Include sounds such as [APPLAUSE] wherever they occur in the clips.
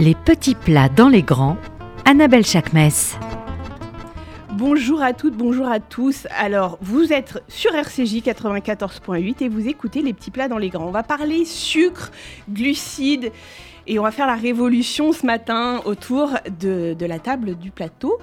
Les petits plats dans les grands, Annabelle Chakmes. Bonjour à toutes, bonjour à tous. Alors, vous êtes sur RCJ 94.8 et vous écoutez les petits plats dans les grands. On va parler sucre, glucides et on va faire la révolution ce matin autour de, la table du plateau.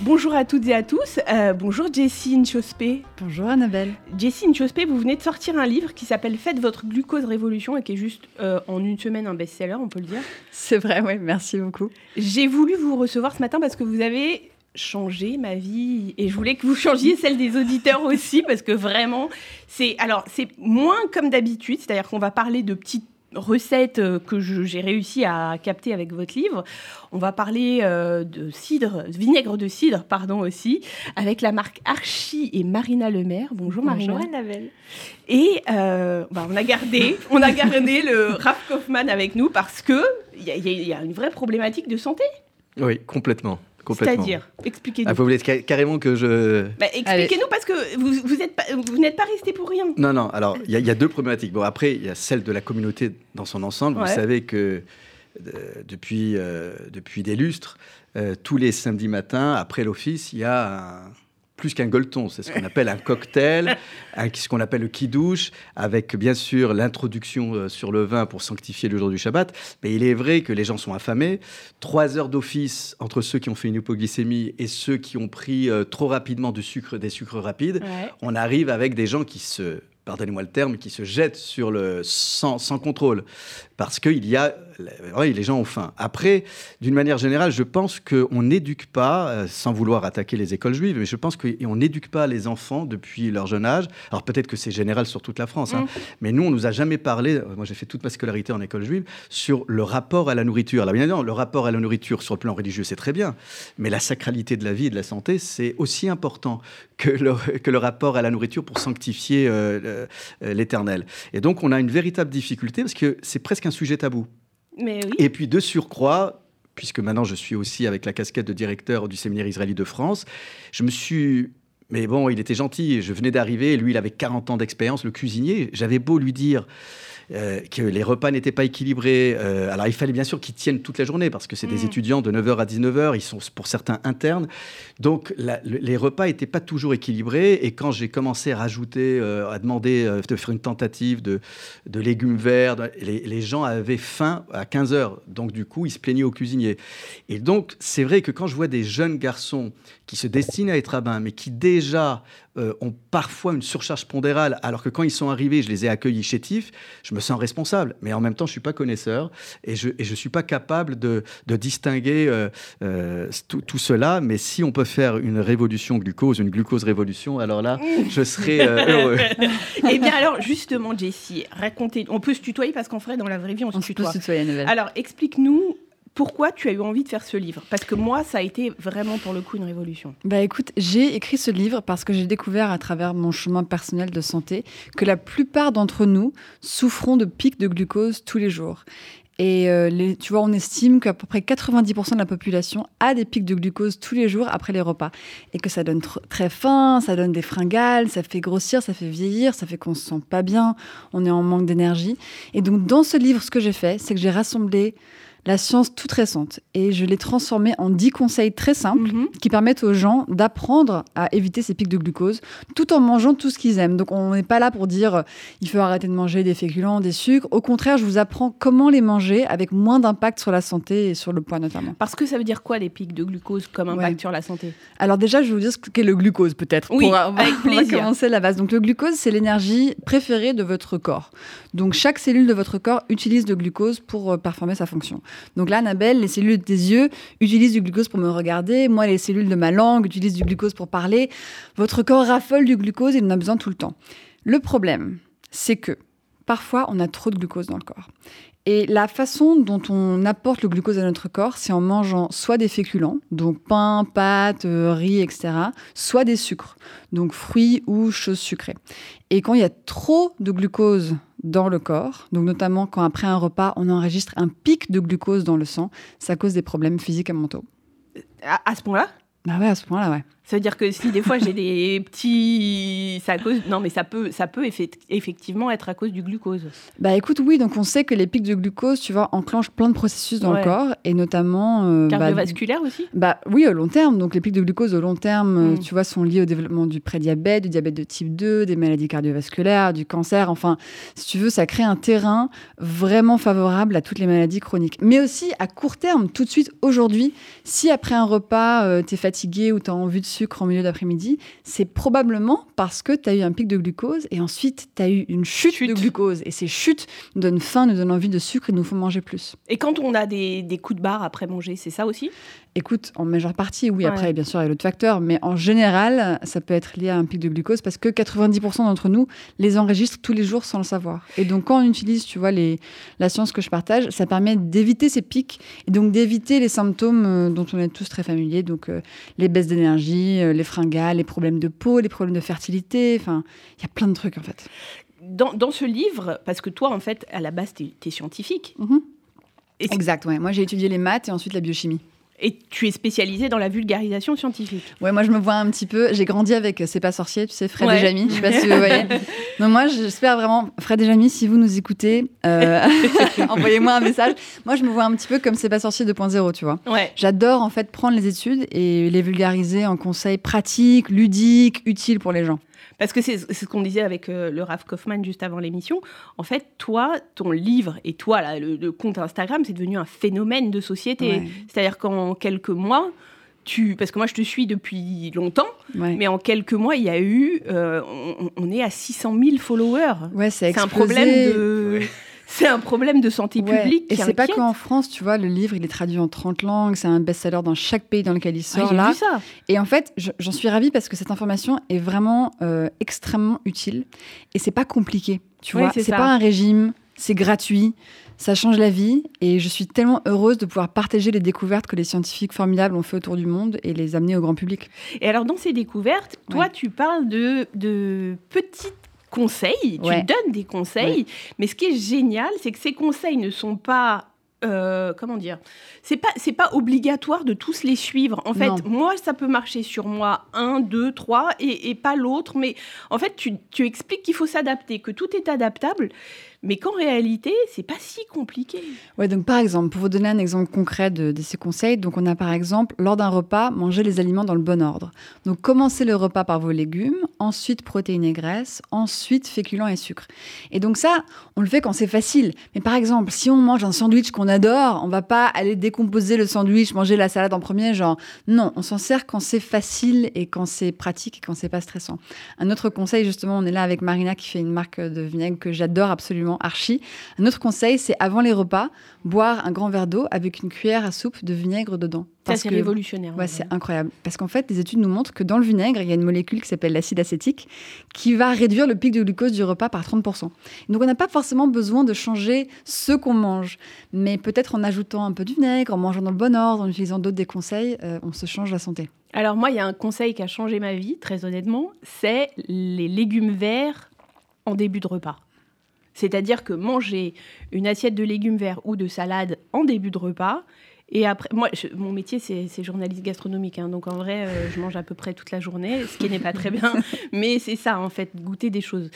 Bonjour à toutes et à tous. Euh, bonjour Jessie Nchospé. Bonjour Annabelle. Jessie Nchospé, vous venez de sortir un livre qui s'appelle Faites votre glucose révolution et qui est juste euh, en une semaine un best-seller, on peut le dire. C'est vrai, oui, merci beaucoup. J'ai voulu vous recevoir ce matin parce que vous avez changé ma vie et je voulais que vous changiez celle des auditeurs aussi parce que vraiment c'est alors c'est moins comme d'habitude c'est-à-dire qu'on va parler de petites recettes euh, que j'ai réussi à capter avec votre livre. On va parler euh, de cidre, vinaigre de cidre, pardon aussi, avec la marque Archie et Marina Lemaire. Bonjour, Marina. Bonjour Annabelle. Et euh, bah, on a gardé, [LAUGHS] on a gardé le Raph Kaufman avec nous parce que il y, a une vraie problématique de santé. Oui, complètement. C'est-à-dire, expliquez-nous. Ah, vous voulez carrément que je. Bah, expliquez-nous parce que vous, vous, n'êtes pas resté pour rien. Non, non. Alors, il y, a deux problématiques. Bon, après, il y a celle de la communauté dans son ensemble. Vous savez que euh, depuis, euh, depuis des lustres, euh, tous les samedis matins, après l'office, il y a un plus qu'un gueuleton, c'est ce qu'on appelle un cocktail, [LAUGHS] ce qu'on appelle le kidouche, avec bien sûr l'introduction euh, sur le vin pour sanctifier le jour du Shabbat. Mais il est vrai que les gens sont affamés. Trois heures d'office entre ceux qui ont fait une hypoglycémie et ceux qui ont pris euh, trop rapidement du sucre, des sucres rapides. On arrive avec des gens qui se pardonnez-moi le terme, qui se jettent sur le sans, sans contrôle. Parce qu'il y a oui, les gens ont faim. Après, d'une manière générale, je pense qu'on n'éduque pas, euh, sans vouloir attaquer les écoles juives, mais je pense qu'on n'éduque pas les enfants depuis leur jeune âge. Alors peut-être que c'est général sur toute la France, hein, mm. mais nous, on nous a jamais parlé, euh, moi j'ai fait toute ma scolarité en école juive, sur le rapport à la nourriture. Alors bien évidemment, le rapport à la nourriture sur le plan religieux, c'est très bien, mais la sacralité de la vie et de la santé, c'est aussi important que le, que le rapport à la nourriture pour sanctifier euh, l'éternel. Et donc on a une véritable difficulté parce que c'est presque un sujet tabou. Et puis de surcroît, puisque maintenant je suis aussi avec la casquette de directeur du séminaire israélite de France, je me suis mais bon, il était gentil. Je venais d'arriver. Lui, il avait 40 ans d'expérience, le cuisinier. J'avais beau lui dire euh, que les repas n'étaient pas équilibrés. Euh, alors, il fallait bien sûr qu'ils tiennent toute la journée parce que c'est des mm. étudiants de 9h à 19h. Ils sont pour certains internes. Donc, les repas n'étaient pas toujours équilibrés. Et quand j'ai commencé à rajouter, euh, à demander de faire une tentative de, de légumes verts, les, les, gens avaient faim à 15h. Donc, du coup, ils se plaignaient au cuisinier. Et donc, c'est vrai que quand je vois des jeunes garçons qui se destinent à être rabbins, mais qui déjà ont parfois une surcharge pondérale, alors que quand ils sont arrivés, je les ai accueillis chétifs, je me sens responsable. Mais en même temps, je ne suis pas connaisseur et je ne suis pas capable de, distinguer euh, euh, tout, cela. Mais si on peut faire une révolution glucose, une glucose révolution, alors là, [LAUGHS] je serai heureux. eh bien alors, justement, Jessie, racontez, on peut se tutoyer parce qu'en ferait dans la vraie vie, on, se tutoie. Alors, explique-nous pourquoi tu as eu envie de faire ce livre? Parce que moi, ça a été vraiment pour le coup une révolution. Bah écoute, j'ai écrit ce livre parce que j'ai découvert à travers mon chemin personnel de santé que la plupart d'entre nous souffrons de pics de glucose tous les jours. Et euh, les, tu vois, on estime qu'à peu près 90% de la population a des pics de glucose tous les jours après les repas. Et que ça donne très faim, ça donne des fringales, ça fait grossir, ça fait vieillir, ça fait qu'on se sent pas bien, on est en manque d'énergie. Et donc, dans ce livre, ce que j'ai fait, c'est que j'ai rassemblé la science toute récente. Et je l'ai transformée en 10 conseils très simples mhm. qui permettent aux gens d'apprendre à éviter ces pics de glucose tout en mangeant tout ce qu'ils aiment. Donc on n'est pas là pour dire euh, il faut arrêter de manger des féculents, des sucres. Au contraire, je vous apprends comment les manger avec moins d'impact sur la santé et sur le poids notamment. Parce que ça veut dire quoi les pics de glucose comme impact sur la santé? Alors déjà, je vais vous dire ce qu'est le glucose peut-être. Oui, avec plaisir. On va commencer la base. Donc le glucose, c'est l'énergie préférée de votre corps. Donc chaque cellule de votre corps utilise le glucose pour euh, performer sa fonction. Donc là, Annabelle, les cellules des yeux utilisent du glucose pour me regarder. Moi, les cellules de ma langue utilisent du glucose pour parler. Votre corps raffole du glucose, il en a besoin tout le temps. Le problème, c'est que parfois, on a trop de glucose dans le corps. Et la façon dont on apporte le glucose à notre corps, c'est en mangeant soit des féculents, donc pain, pâtes, euh, riz, etc., soit des sucres, donc fruits ou choses sucrées. Et quand il y a trop de glucose dans le corps, donc notamment quand après un repas, on enregistre un pic de glucose dans le sang, ça cause des problèmes physiques et mentaux. À, ce point-là? Ah ouais, à ce point-là, ouais. Ça veut dire que si des fois j'ai des petits, ça cause, non mais ça peut, ça peut effectivement être à cause du glucose. Bah écoute, oui, donc on sait que les pics de glucose, tu vois, enclenchent plein de processus dans le corps et notamment euh, bah, cardiovasculaire aussi? Bah oui, au long terme. Donc les pics de glucose au long terme, euh, mm. tu vois, sont liés au développement du prédiabète, du diabète de type 2, des maladies cardiovasculaires, du cancer. Enfin, si tu veux, ça crée un terrain vraiment favorable à toutes les maladies chroniques. Mais aussi à court terme, tout de suite aujourd'hui, si après un repas, euh, tu es fatigué ou tu as envie de sucre en milieu d'après-midi, c'est probablement parce que tu as eu un pic de glucose et ensuite tu as eu une chute, de glucose. Et ces chutes nous donnent faim, nous donnent envie de sucre et nous font manger plus. Et quand on a des, des coups de barre après manger, c'est ça aussi? Écoute, en majeure partie, oui. Après, bien sûr, il y a l'autre facteur. Mais en général, ça peut être lié à un pic de glucose parce que 90% d'entre nous les enregistrent tous les jours sans le savoir. Et donc, quand on utilise, tu vois, les, la science que je partage, ça permet d'éviter ces pics et donc d'éviter les symptômes euh, dont on est tous très familiers. Donc, euh, les baisses d'énergie, euh, les fringales, les problèmes de peau, les problèmes de fertilité. Enfin, il y a plein de trucs, en fait. Dans, ce livre, parce que toi, en fait, à la base, tu es, scientifique. Mhm. Exact, ouais. Moi, j'ai étudié les maths et ensuite la biochimie. Et tu es spécialisée dans la vulgarisation scientifique. Ouais, moi je me vois un petit peu. J'ai grandi avec C'est pas sorcier, tu sais, Fred et Jamie. Je sais pas si vous voyez. [LAUGHS] Donc moi, j'espère vraiment, Fred et Jamie, si vous nous écoutez, euh, [LAUGHS] envoyez-moi un message. Moi, je me vois un petit peu comme C'est pas sorcier 2.0, tu vois. Ouais. J'adore en fait prendre les études et les vulgariser en conseils pratiques, ludiques, utiles pour les gens. Parce que c'est ce qu'on disait avec euh, le Raph Kaufman juste avant l'émission. En fait, toi, ton livre et toi, là, le, compte Instagram, c'est devenu un phénomène de société. C'est-à-dire qu'en quelques mois, tu... parce que moi, je te suis depuis longtemps, mais en quelques mois, il y a eu. Euh, on, est à 600 000 followers. Ouais, c'est un problème de c'est un problème de santé publique. Et c'est pas qu'en France, tu vois, le livre, il est traduit en 30 langues, c'est un best-seller dans chaque pays dans lequel il sort. là. Vu ça. Et en fait, j'en suis ravie parce que cette information est vraiment euh, extrêmement utile et c'est pas compliqué. Tu vois, c'est pas un régime, c'est gratuit. Ça change la vie et je suis tellement heureuse de pouvoir partager les découvertes que les scientifiques formidables ont fait autour du monde et les amener au grand public. Et alors, dans ces découvertes, toi, tu parles de, de petites conseils, tu donnes des conseils, mais ce qui est génial, c'est que ces conseils ne sont pas euh, comment dire c'est pas c'est pas obligatoire de tous les suivre. En fait moi ça peut marcher sur moi un deux trois et, et pas l'autre mais en fait tu, tu expliques qu'il faut s'adapter que tout est adaptable mais qu'en réalité, c'est pas si compliqué. Ouais, donc par exemple, pour vous donner un exemple concret de, ces conseils, donc on a par exemple, lors d'un repas, manger les aliments dans le bon ordre. Donc commencez le repas par vos légumes, ensuite protéines et graisses, ensuite féculents et sucres. Et donc ça, on le fait quand c'est facile. Mais par exemple, si on mange un sandwich qu'on adore, on va pas aller décomposer le sandwich, manger la salade en premier, genre non, on s'en sert quand c'est facile et quand c'est pratique et quand c'est pas stressant. Un autre conseil, justement, on est là avec Marina qui fait une marque de vinaigre que j'adore absolument archi. Un autre conseil, c'est avant les repas, boire un grand verre d'eau avec une cuillère à soupe de vinaigre dedans. Ça, c'est révolutionnaire. Ouais, c'est incroyable. Parce qu'en fait, les études nous montrent que dans le vinaigre, il y a une molécule qui s'appelle l'acide acétique qui va réduire le pic de glucose du repas par 30%. Donc, on n'a pas forcément besoin de changer ce qu'on mange. Mais peut-être en ajoutant un peu de vinaigre, en mangeant dans le bon ordre, en utilisant d'autres des conseils, euh, on se change la santé. Alors, moi, il y a un conseil qui a changé ma vie, très honnêtement, c'est les légumes verts en début de repas. C'est-à-dire que manger une assiette de légumes verts ou de salade en début de repas, et après, moi, mon métier, c'est journaliste gastronomique. Hein, donc, en vrai, euh, je mange à peu près toute la journée, ce qui n'est pas très bien. [LAUGHS] mais c'est ça, en fait, goûter des choses.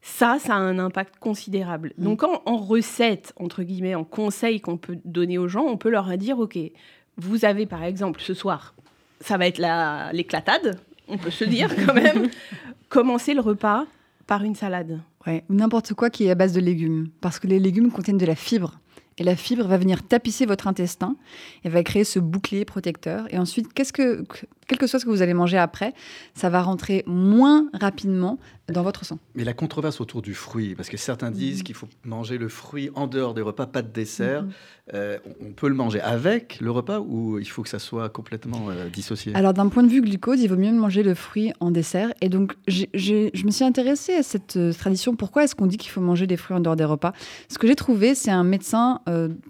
Ça, ça a un impact considérable. Mm. Donc, en, en, recette, entre guillemets, en conseil qu'on peut donner aux gens, on peut leur dire, OK, vous avez, par exemple, ce soir, ça va être l'éclatade, on peut se dire quand même. [LAUGHS] Commencez le repas par une salade. Ou n'importe quoi qui est à base de légumes, parce que les légumes contiennent de la fibre. Et la fibre va venir tapisser votre intestin et va créer ce bouclier protecteur. Et ensuite, qu'est-ce que, quel que soit ce que vous allez manger après, ça va rentrer moins rapidement dans votre sang. Mais la controverse autour du fruit, parce que certains disent mhm. qu'il faut manger le fruit en dehors des repas, pas de dessert. Mhm. Euh, on peut le manger avec le repas ou il faut que ça soit complètement euh, dissocié? Alors d'un point de vue glucose, il vaut mieux manger le fruit en dessert. Et donc je me suis intéressée à cette euh, tradition. Pourquoi est-ce qu'on dit qu'il faut manger des fruits en dehors des repas? Ce que j'ai trouvé, c'est un médecin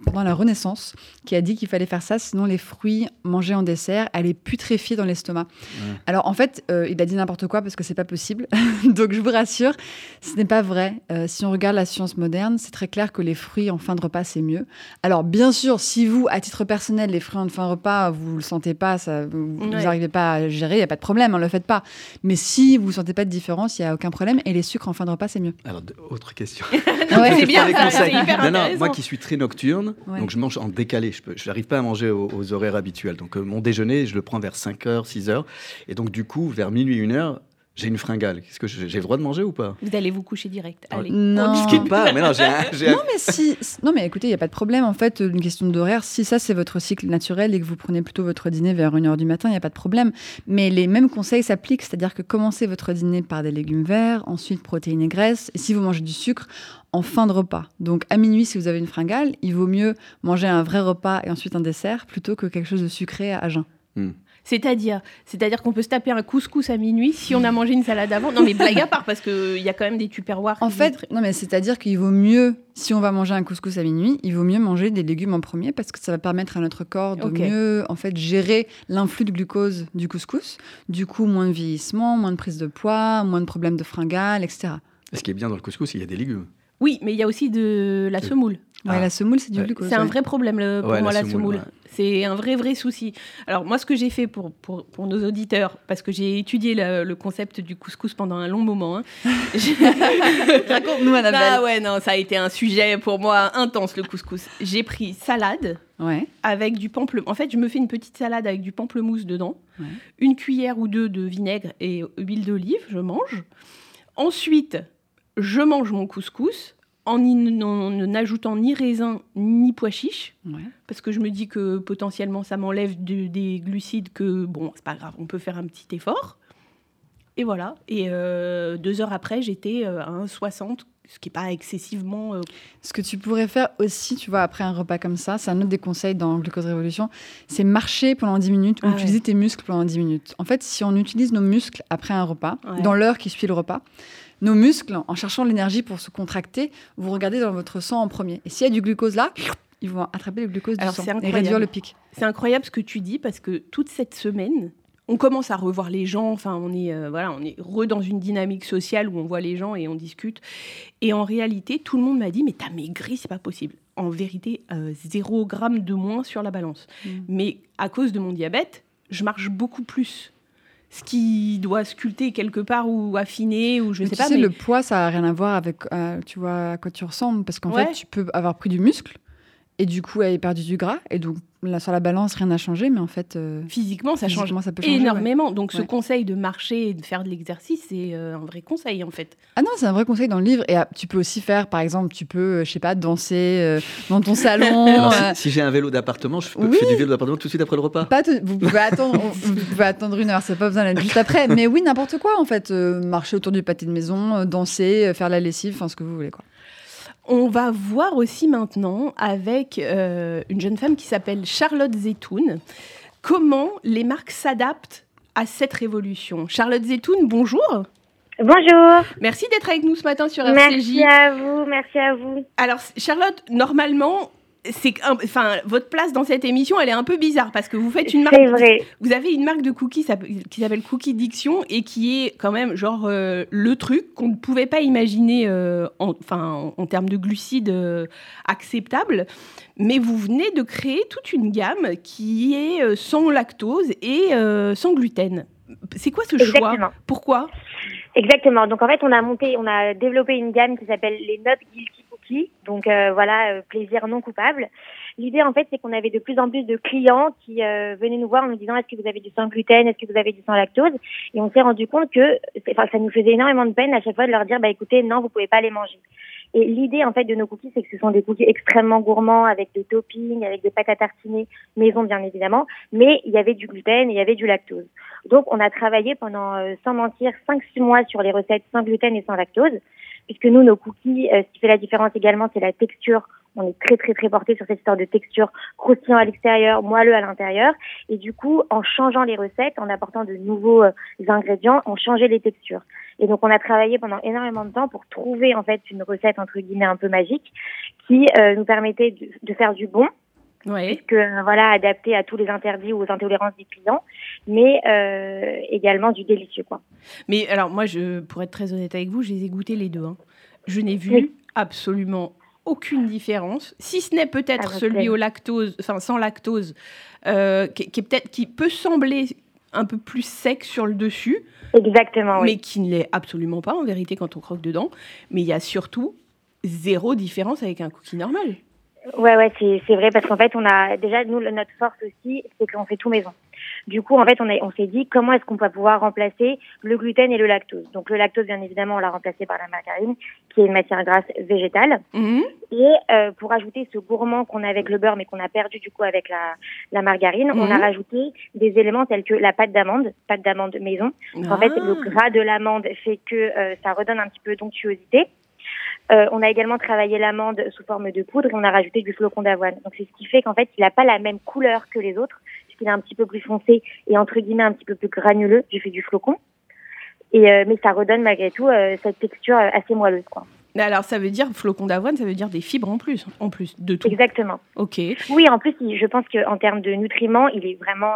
pendant la Renaissance qui a dit qu'il fallait faire ça, sinon les fruits mangés en dessert allaient putréfier dans l'estomac. Alors en fait, euh, il a dit n'importe quoi parce que c'est pas possible. [LAUGHS] Donc je vous rassure, ce n'est pas vrai. Euh, si on regarde la science moderne, c'est très clair que les fruits en fin de repas c'est mieux. Alors bien sûr, si vous, à titre personnel, les fruits en fin de repas, vous le sentez pas, ça, vous n'arrivez pas à gérer, il y a pas de problème, ne hein, le faites pas. Mais si vous ne sentez pas de différence, il y a aucun problème. Et les sucres en fin de repas c'est mieux. Alors autre question. [LAUGHS] c'est bien, c'est hyper non, moi qui suis très nocturne, donc je mange en décalé. Je n'arrive pas à manger aux, horaires habituels. Donc euh, mon déjeuner, je le prends vers 5h, 6h. Et donc du coup, vers minuit, 1h, j'ai une fringale. Est-ce que j'ai le droit de manger ou pas? Vous allez vous coucher direct. Allez. Non, pas. Mais non, [LAUGHS] non, mais si, non, mais écoutez, il n'y a pas de problème. En fait, une question d'horaire, si ça c'est votre cycle naturel et que vous prenez plutôt votre dîner vers 1h du matin, il n'y a pas de problème. Mais les mêmes conseils s'appliquent, c'est-à-dire que commencez votre dîner par des légumes verts, ensuite protéines et graisses. Et si vous mangez du sucre, en fin de repas. Donc à minuit, si vous avez une fringale, il vaut mieux manger un vrai repas et ensuite un dessert plutôt que quelque chose de sucré à jeun. Hmm. C'est-à-dire, c'est-à-dire qu'on peut se taper un couscous à minuit si on a mangé une salade avant. Non, mais blague à part, parce qu'il y a quand même des tupperwares. En fait, non, mais c'est-à-dire qu'il vaut mieux, si on va manger un couscous à minuit, il vaut mieux manger des légumes en premier parce que ça va permettre à notre corps de mieux, en fait, gérer l'influx de glucose du couscous. Du coup, moins de vieillissement, moins de prise de poids, moins de problèmes de fringales, etc. Ce qui est bien dans le couscous, il y a des légumes. Oui, mais il y a aussi de la semoule. Ouais, la semoule, c'est du glucose. C'est un vrai problème pour moi, la semoule. C'est un vrai, vrai souci. Alors, moi, ce que j'ai fait pour, pour, pour, nos auditeurs, parce que j'ai étudié le, concept du couscous pendant un long moment. Hein, [LAUGHS] Raconte-nous, Annabelle. Ah ouais, non, ça a été un sujet pour moi intense, le couscous. J'ai pris salade ouais. avec du pamplemousse. En fait, je me fais une petite salade avec du pamplemousse dedans, une cuillère ou deux de vinaigre et huile d'olive, je mange. Ensuite, je mange mon couscous en, n'ajoutant ni raisin ni pois chiche, parce que je me dis que potentiellement ça m'enlève des glucides que, bon, c'est pas grave, on peut faire un petit effort. Et voilà. Et euh, deux heures après, j'étais euh, à 1,60, ce qui n'est pas excessivement. Euh, ce que tu pourrais faire aussi, tu vois, après un repas comme ça, c'est un autre des conseils dans Glucose Révolution, c'est marcher pendant 10 minutes ou ah utiliser tes muscles pendant 10 minutes. En fait, si on utilise nos muscles après un repas, dans l'heure qui suit le repas, nos muscles, en cherchant l'énergie pour se contracter, vous regardez dans votre sang en premier. Et s'il y a du glucose là, ils vont attraper le glucose du sang et réduire le pic. C'est incroyable ce que tu dis parce que toute cette semaine, on commence à revoir les gens. Enfin, on est euh, voilà, on est re dans une dynamique sociale où on voit les gens et on discute. Et en réalité, tout le monde m'a dit mais t'as maigri, c'est pas possible. En vérité, euh, zéro gramme de moins sur la balance. Mm. Mais à cause de mon diabète, je marche beaucoup plus ce qui doit sculpter quelque part ou affiner ou je ne sais tu pas. Sais, le poids, ça n'a rien à voir avec, euh, tu vois, à quoi tu ressembles parce qu'en fait, tu peux avoir pris du muscle et du coup, elle a perdu du gras et donc Là, sur la balance, rien n'a changé, mais en fait. Euh, physiquement, ça change ça peut énormément. Donc, ce conseil de marcher et de faire de l'exercice, c'est euh, un vrai conseil, en fait. Ah non, c'est un vrai conseil dans le livre. Et ah, tu peux aussi faire, par exemple, tu peux, je sais pas, danser dans ton [LAUGHS] salon. si, j'ai un vélo d'appartement, je peux faire du vélo d'appartement tout de suite après le repas pas Vous pouvez attendre, vous [LAUGHS] pouvez attendre une heure, c'est pas besoin d'être juste après. Mais oui, n'importe quoi, en fait. marcher autour du pâté de maison, danser, faire la lessive, enfin, ce que vous voulez, quoi. On va voir aussi maintenant avec euh, une jeune femme qui s'appelle Charlotte Zetoun comment les marques s'adaptent à cette révolution. Charlotte Zetoun, bonjour. Bonjour. Merci d'être avec nous ce matin sur RCJ. Merci à vous, merci à vous. Alors Charlotte, normalement, c'est enfin votre place dans cette émission elle est un peu bizarre parce que vous faites une marque vrai. vous avez une marque de cookies qui s'appelle Cookie Diction et qui est quand même genre euh, le truc qu'on ne pouvait pas imaginer euh, en, enfin en, termes de glucides euh, acceptables. Mais vous venez de créer toute une gamme qui est sans lactose et sans gluten. C'est quoi ce choix? Pourquoi? Exactement. Donc en fait, on a monté, on a développé une gamme qui s'appelle les Not Guilty donc euh, voilà, euh, plaisir non coupable. L'idée en fait, c'est qu'on avait de plus en plus de clients qui euh, venaient nous voir en nous disant est-ce que vous avez du sans gluten, est-ce que vous avez du sans lactose, et on s'est rendu compte que, ça nous faisait énormément de peine à chaque fois de leur dire bah écoutez non, vous pouvez pas les manger. Et l'idée en fait de nos cookies, c'est que ce sont des cookies extrêmement gourmands avec des toppings, avec des pâtes à tartiner maison bien évidemment, mais il y avait du gluten il y avait du lactose. Donc on a travaillé pendant, sans mentir, 5-6 mois sur les recettes sans gluten et sans lactose puisque nous, nos cookies, euh, ce qui fait la différence également, c'est la texture. On est très très très porté sur cette histoire de texture croustillant à l'extérieur, moelleux à l'intérieur. Et du coup, en changeant les recettes, en apportant de nouveaux euh, ingrédients, on changeait les textures. Et donc, on a travaillé pendant énormément de temps pour trouver en fait une recette entre guillemets un peu magique qui euh, nous permettait de, faire du bon, Ouais. puisque voilà, adapté à tous les interdits ou aux intolérances des clients, mais euh, également du délicieux, quoi. Mais alors, moi, je, pour être très honnête avec vous, je les ai goûtés les deux. hein. Je n'ai vu Oui. absolument aucune différence, si ce n'est peut-être Ah, bah, celui au lactose, enfin sans lactose, euh, qui, qui est peut-être, qui peut sembler un peu plus sec sur le dessus, Exactement, oui. mais qui ne l'est absolument pas en vérité quand on croque dedans. Mais il y a surtout zéro différence avec un cookie normal. Ouais, ouais, c'est c'est vrai parce qu'en fait, on a déjà nous notre force aussi, c'est qu'on fait tout maison. Du coup, en fait, on, a- on s'est dit comment est-ce qu'on peut pouvoir remplacer le gluten et le lactose? Donc le lactose, bien évidemment, on l'a remplacé par la margarine, qui est une matière grasse végétale. Mhm. Et euh, pour ajouter ce gourmand qu'on a avec le beurre, mais qu'on a perdu du coup avec la, la margarine, on a Mhm. rajouté des éléments tels que la pâte d'amande, pâte d'amande maison. En fait, le Ah. gras de l'amande fait que euh, ça redonne un petit peu d'onctuosité. Euh, on a également travaillé l'amande sous forme de poudre et on a rajouté du flocon d'avoine. Donc c'est ce qui fait qu'en fait, il n'a pas la même couleur que les autres, puisqu'il est un petit peu plus foncé et entre guillemets un petit peu plus granuleux du fait du flocon. Et euh, mais ça redonne malgré tout euh, cette texture assez moelleuse, quoi. Alors, ça veut dire flocon d'avoine, ça veut dire des fibres en plus, en plus de tout. Exactement. Ok. Oui, en plus, je pense qu'en termes de nutriments, il est vraiment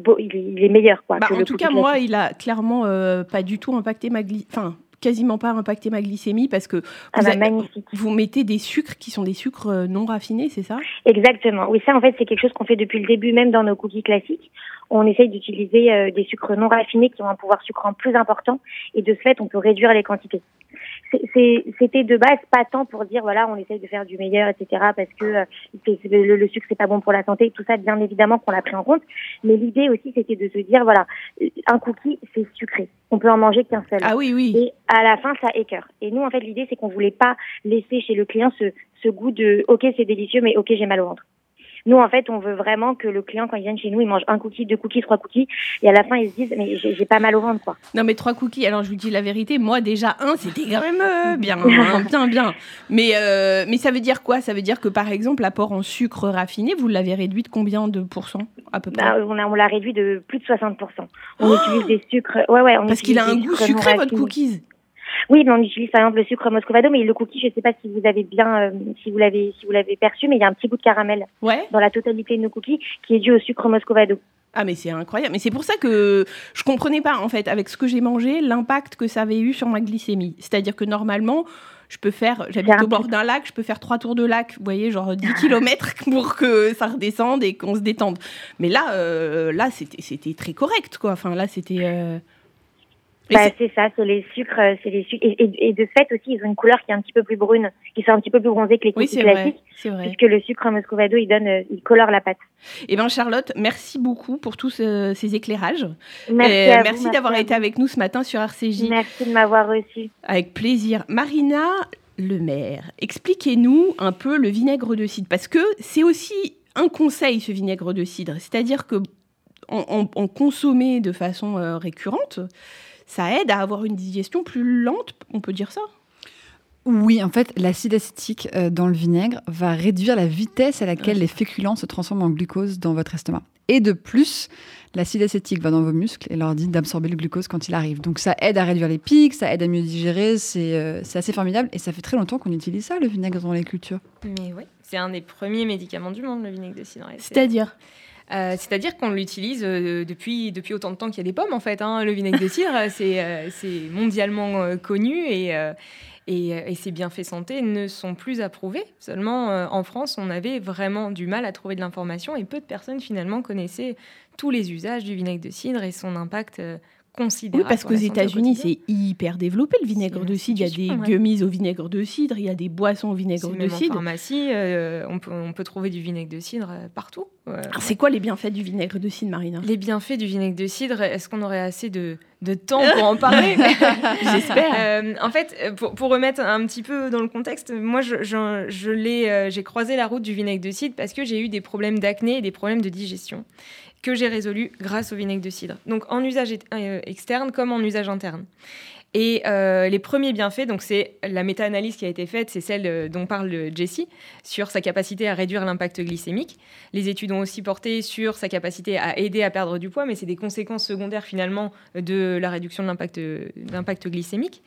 beau, il, est, il est meilleur, quoi. Bah, en tout cas, moi, il a clairement euh, pas du tout impacté ma enfin quasiment pas impacté ma glycémie parce que ah, vous, bah, magnifique. vous mettez des sucres qui sont des sucres euh, non raffinés, c'est ça? Exactement. Oui, ça, en fait, c'est quelque chose qu'on fait depuis le début, même dans nos cookies classiques. On essaye d'utiliser euh, des sucres non raffinés qui ont un pouvoir sucrant plus important et de ce fait, on peut réduire les quantités. C'était de base pas tant pour dire voilà, on essaye de faire du meilleur, etc. Parce que euh, le, le sucre c'est pas bon pour la santé. Tout ça, bien évidemment, qu'on l'a pris en compte. Mais l'idée aussi, c'était de se dire voilà, un cookie c'est sucré. On peut en manger qu'un seul. Ah oui, oui. Et à la fin, ça écœure. Et nous, en fait, l'idée, c'est qu'on voulait pas laisser chez le client ce, ce goût de OK, c'est délicieux, mais OK, j'ai mal au ventre. Nous, en fait, on veut vraiment que le client, quand il vient chez nous, il mange un cookie, deux cookies, trois cookies, et à la fin, ils se disent, mais j'ai pas mal au ventre, quoi. Non, mais trois cookies. Alors, je vous dis la vérité. Moi, déjà un, c'était quand même euh, [LAUGHS] bien, hein, bien, bien. Mais euh, mais ça veut dire quoi? Ça veut dire que par exemple, l'apport en sucre raffiné, vous l'avez réduit de combien de pourcents à peu près? Bah, on l'a réduit de plus de 60%. On utilise des sucres. Ouais, ouais. On Parce qu'il a un goût sucré, votre cookies. Oui, mais on utilise par exemple le sucre Moscovado, mais le cookie, je sais pas si vous avez bien, euh, si vous l'avez, si vous l'avez perçu, mais il y a un petit goût de caramel Ouais. dans la totalité de nos cookies qui est dû au sucre Moscovado. Ah mais c'est incroyable. Mais c'est pour ça que je comprenais pas en fait avec ce que j'ai mangé l'impact que ça avait eu sur ma glycémie. C'est-à-dire que normalement je peux faire, j'habite au bord d'un lac, je peux faire trois tours de lac, vous voyez, genre 10 km [LAUGHS] pour que ça redescende et qu'on se détende. Mais là, euh, là c'était c'était très correct quoi. Enfin là c'était. euh, Bah, c'est- ça, c'est les sucres, euh, c'est les sucres. Et, et- et de fait aussi, ils ont une couleur qui est un petit peu plus brune, qui sont un petit peu plus bronzés que les oui classiques, vrai. puisque le sucre Moscovado, il donne, euh, il colore la pâte. Eh bien Charlotte, merci beaucoup pour tous euh, ces éclairages. Merci merci d'avoir été avec nous ce matin sur RCJ. Merci de m'avoir reçu. Avec plaisir. Marina Lemaire, expliquez-nous un peu le vinaigre de cidre, parce que c'est aussi un conseil, ce vinaigre de cidre. C'est-à-dire que en, en- en consommer de façon euh, récurrente, ça aide à avoir une digestion plus lente, on peut dire ça Oui, en fait, l'acide acétique euh, dans le vinaigre va réduire la vitesse à laquelle les féculents se transforment en glucose dans votre estomac. Et de plus, l'acide acétique va dans vos muscles et leur dit d'absorber le glucose quand il arrive. Donc ça aide à réduire les pics, ça aide à mieux digérer, c'est euh, assez formidable. Et ça fait très longtemps qu'on utilise ça, le vinaigre dans les cultures. Mais oui, c'est un des premiers médicaments du monde, le vinaigre de cidre. C'est-à-dire? Euh, C'est-à-dire qu'on l'utilise euh, depuis, depuis autant de temps qu'il y a des pommes, en fait. hein. Le vinaigre de cidre, [LAUGHS] c'est euh, c'est mondialement connu et, et, et ses bienfaits santé ne sont plus approuvés. Seulement, en France, on avait vraiment du mal à trouver de l'information et peu de personnes, finalement, connaissaient tous les usages du vinaigre de cidre et son impact euh, Oui, considérable. parce qu'aux États-Unis, c'est hyper développé le vinaigre de cidre. Il y a des ouais. gummies au vinaigre de cidre, il y a des boissons au vinaigre de même en cidre. pharmacie, euh, on, peut, on peut trouver du vinaigre de cidre euh, partout. Euh, Alors, C'est quoi les bienfaits du vinaigre de cidre, Marina? Les bienfaits du vinaigre de cidre, est-ce qu'on aurait assez de, de temps pour en parler? [LAUGHS] [LAUGHS] J'espère. Euh, en fait, pour, pour remettre un petit peu dans le contexte, moi, je, je- je l'ai, euh, j'ai croisé la route du vinaigre de cidre parce que j'ai eu des problèmes d'acné et des problèmes de digestion que j'ai résolus grâce au vinaigre de cidre. Donc en usage euh, externe comme en usage interne. Et euh, les premiers bienfaits, donc c'est la méta-analyse qui a été faite, c'est celle euh, dont parle Jessie, sur sa capacité à réduire l'impact glycémique. Les études ont aussi porté sur sa capacité à aider à perdre du poids, mais c'est des conséquences secondaires finalement de la réduction de l'impact glycémique.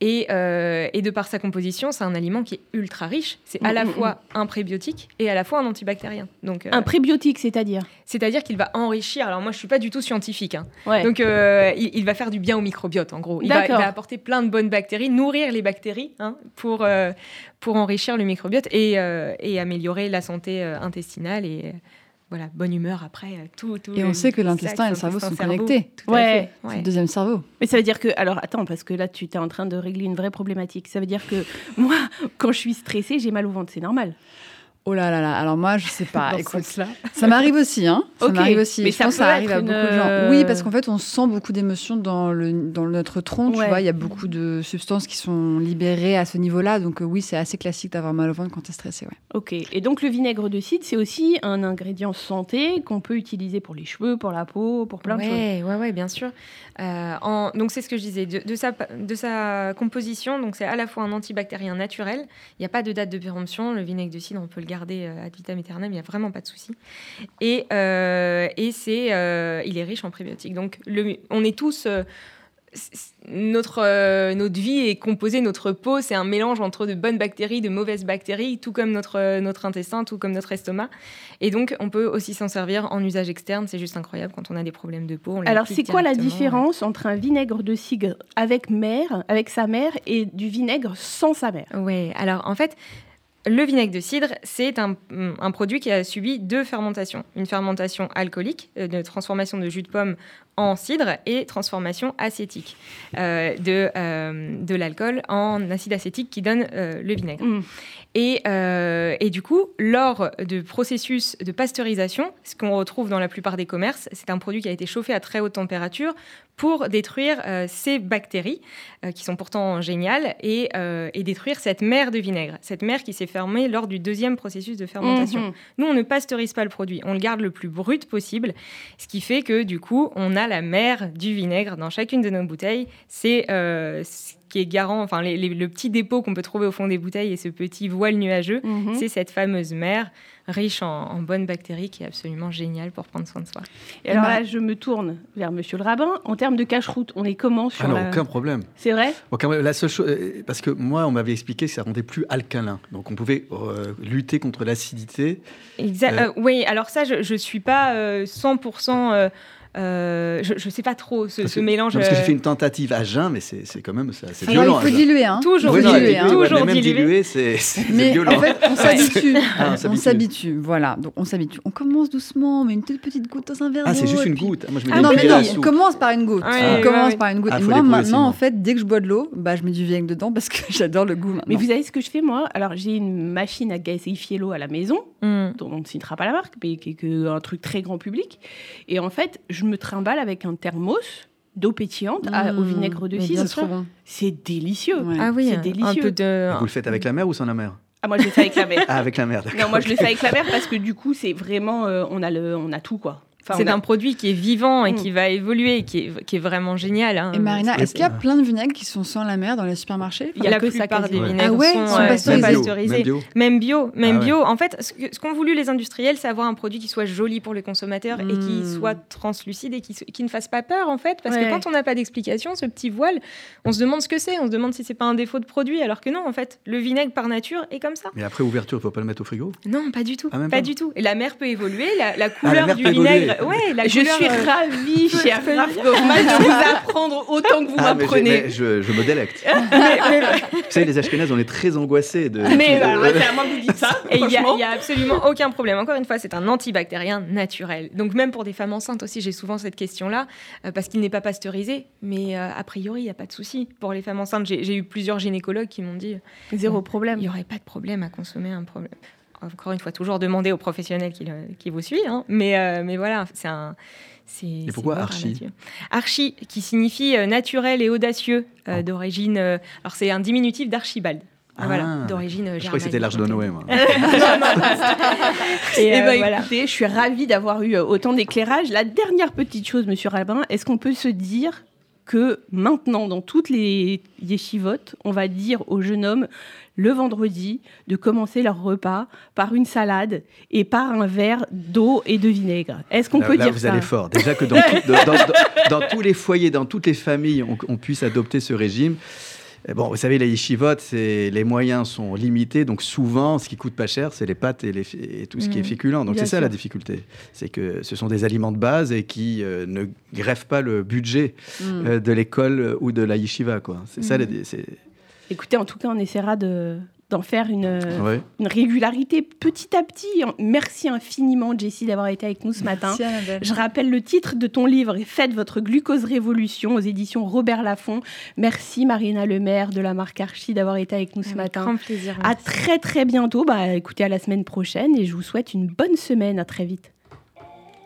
Et, euh, et, de par sa composition, c'est un aliment qui est ultra riche. C'est à la mm, mm, fois mm. un prébiotique et à la fois un antibactérien. Donc, un prébiotique, c'est-à-dire? C'est-à-dire qu'il va enrichir. Alors moi, je suis pas du tout scientifique. Hein. Donc il, il, va faire du bien au microbiote, en gros. Il va, apporter plein de bonnes bactéries, nourrir les bactéries hein, pour, euh, pour enrichir le microbiote et, euh, et améliorer la santé euh, intestinale et voilà, bonne humeur après. Tout, et on sait que l'intestin et le cerveau sont connectés. ouais. C'est le deuxième cerveau. Mais ça veut dire que, alors attends, parce que là tu es en train de régler une vraie problématique. Ça veut dire que [LAUGHS] moi, quand je suis stressée, j'ai mal au ventre, c'est normal. Oh là là là, alors moi je sais pas, [LAUGHS] écoute, ça m'arrive aussi, hein. Ça m'arrive aussi. Mais je ça pense que ça arrive à beaucoup de gens. Oui, parce qu'en fait on sent beaucoup d'émotions dans, le, dans notre tronc, tu vois, il y a beaucoup de substances qui sont libérées à ce niveau-là, donc euh, oui, c'est assez classique d'avoir mal au ventre quand tu es stressé, ouais. Ok, et donc le vinaigre de cidre, c'est aussi un ingrédient santé qu'on peut utiliser pour les cheveux, pour la peau, pour plein de choses. Ouais, ouais, bien sûr. Euh, en... Donc c'est ce que je disais, de, sa, de sa composition, donc c'est à la fois un antibactérien naturel, il n'y a pas de date de péremption, le vinaigre de cidre, on peut le garder euh, ad vitam aeternam, il n'y a vraiment pas de souci. Et, euh, et c'est, euh, il est riche en prébiotiques. Donc, le, on est tous notre, notre vie est composée, notre peau, c'est un mélange entre de bonnes bactéries, de mauvaises bactéries, tout comme notre, notre intestin, tout comme notre estomac. Et donc, on peut aussi s'en servir en usage externe. C'est juste incroyable quand on a des problèmes de peau. Alors, c'est quoi la différence entre un vinaigre de cidre avec mère, avec sa mère, et du vinaigre sans sa mère? Oui, alors en fait, le vinaigre de cidre, c'est un, produit qui a subi deux fermentations. Une fermentation alcoolique, euh, de transformation de jus de pomme en cidre, et transformation acétique euh, de, euh, de l'alcool en acide acétique qui donne le vinaigre. Mm. Et, et, du coup, lors de processus de pasteurisation, ce qu'on retrouve dans la plupart des commerces, c'est un produit qui a été chauffé à très haute température pour détruire euh, ces bactéries, euh, qui sont pourtant géniales, et, euh, et, détruire cette mer de vinaigre, cette mer qui s'est fermée lors du deuxième processus de fermentation. Mhm. Nous, on ne pasteurise pas le produit, on le garde le plus brut possible, ce qui fait que du coup, on a la mer du vinaigre dans chacune de nos bouteilles. C'est ce qui est garant, enfin le petit dépôt qu'on peut trouver au fond des bouteilles et ce petit voile nuageux, mhm. c'est cette fameuse mer riche en, bonnes bactéries qui est absolument génial pour prendre soin de soi. Et alors là, je me tourne vers Monsieur le rabbin. En termes de cache-route, on est comment sur ah non, aucun problème. C'est vrai? La seule chose, euh, parce que moi, on m'avait expliqué que ça rendait plus alcalin, donc on pouvait euh, lutter contre l'acidité. Exact. Euh, oui, alors ça, je ne suis pas 100% euh, je ne sais pas trop ce, mélange. parce que j'ai fait une tentative à jeun, mais c'est quand même c'est violent. il faut diluer, hein. Toujours diluer, hein. toujours même diluer, c'est [LAUGHS] violent. En fait, on s'habitue. Ah, on s'habitue, voilà. Donc on s'habitue. On commence doucement, mais une toute petite goutte dans un verre Ah, c'est juste une goutte. Moi, je ah non, mais non, on commence par une goutte. On commence par une goutte. Et moi, maintenant, en fait, dès que je bois de l'eau, bah, je mets du vinaigre dedans parce que [LAUGHS] j'adore le goût. Mais vous savez ce que je fais moi? Alors j'ai une machine à gazéifier l'eau à la maison, mm. dont on ne citera pas la marque, mais qui est un truc très grand public. Et en fait, je me trimballe avec un thermos d'eau pétillante au mmh. vinaigre de cidre. C'est délicieux. Ah oui, c'est délicieux. Vous le faites avec la mer ou sans la mer? Ah, moi, je le fais avec la mer. ah, avec la mer, Non, moi, je le fais avec la mer [LAUGHS] parce que du coup, c'est vraiment. Euh, on, a le, on a tout, quoi c'est un produit qui est vivant et mm. qui va évoluer, qui est, qui est vraiment génial. Hein. Et Marina, est-ce qu'il y a plein de vinaigres qui sont sans la mer dans les supermarchés? Il y a la plupart des vinaigres ah sont, euh, pasteurisés. Même bio. Même bio. Ah en fait, ce qu'ont voulu les industriels, c'est avoir un produit qui soit joli pour les consommateurs et qui mm. soit translucide et qui, qui, ne fasse pas peur, en fait. Parce que quand on n'a pas d'explication, ce petit voile, on se demande ce que c'est. On se demande si c'est pas un défaut de produit, alors que non, en fait, le vinaigre par nature est comme ça. Mais après ouverture, il faut pas le mettre au frigo? Non, pas du tout. Ah, pas, du tout. Et la mer peut évoluer, la, couleur du vinaigre. Ouais, la je suis euh, ravie, chère Raph de [LAUGHS] vous apprendre autant que vous ah, m'apprenez. Je, je, me délecte. [LAUGHS] [LAUGHS] vous savez, les Ashkenazes, on est très angoissés de. Mais bah, c'est à moi que vous dites ça. Et il n'y a, absolument aucun problème. Encore une fois, c'est un antibactérien naturel. Donc, même pour des femmes enceintes aussi, j'ai souvent cette question-là, euh, parce qu'il n'est pas pasteurisé. Mais euh, a priori, il n'y a pas de souci. Pour les femmes enceintes, j'ai eu plusieurs gynécologues qui m'ont dit. Zéro problème. Il n'y aurait pas de problème à consommer un problème encore une fois, toujours demander aux professionnels qui, qui vous suit. Hein. Mais, euh, mais voilà, c'est un. Et pourquoi archi Archi, qui signifie euh, naturel et audacieux, euh, oh. d'origine. alors, c'est un diminutif d'archibald. Ah, voilà, d'origine Je croyais que c'était l'Arche de Noé, moi. et, écoutez, je suis ravie d'avoir eu autant d'éclairage. La dernière petite chose, monsieur Rabin, est-ce qu'on peut se dire que maintenant, dans toutes les yeshivotes, on va dire aux jeunes hommes le vendredi de commencer leur repas par une salade et par un verre d'eau et de vinaigre. Est-ce qu'on peut là, dire vous ça allez fort. Déjà que dans, tout- dans- dans- dans tous les foyers, dans toutes les familles, on, on puisse adopter ce régime. Bon, vous savez, les yeshivot, les moyens sont limités, donc souvent, ce qui coûte pas cher, c'est les pâtes et, les, et tout ce qui est Mhm. féculent. Donc c'est ça la difficulté, c'est que ce sont des aliments de base et qui euh, ne greffent pas le budget Mm. euh, de l'école ou de la yeshiva, quoi. C'est ça, Mhm. les- Écoutez, en tout cas, on essaiera de d'en faire une, ouais. une régularité petit à petit. Merci infiniment, Jessie, d'avoir été avec nous ce matin. Merci. Je rappelle le titre de ton livre, Faites votre glucose révolution aux éditions Robert Laffont. Merci Marina Lemaire de la marque Archie d'avoir été avec nous ce Avec matin. grand plaisir. À merci. très très bientôt. Bah, écoutez, à la semaine prochaine et je vous souhaite une bonne semaine. À très vite.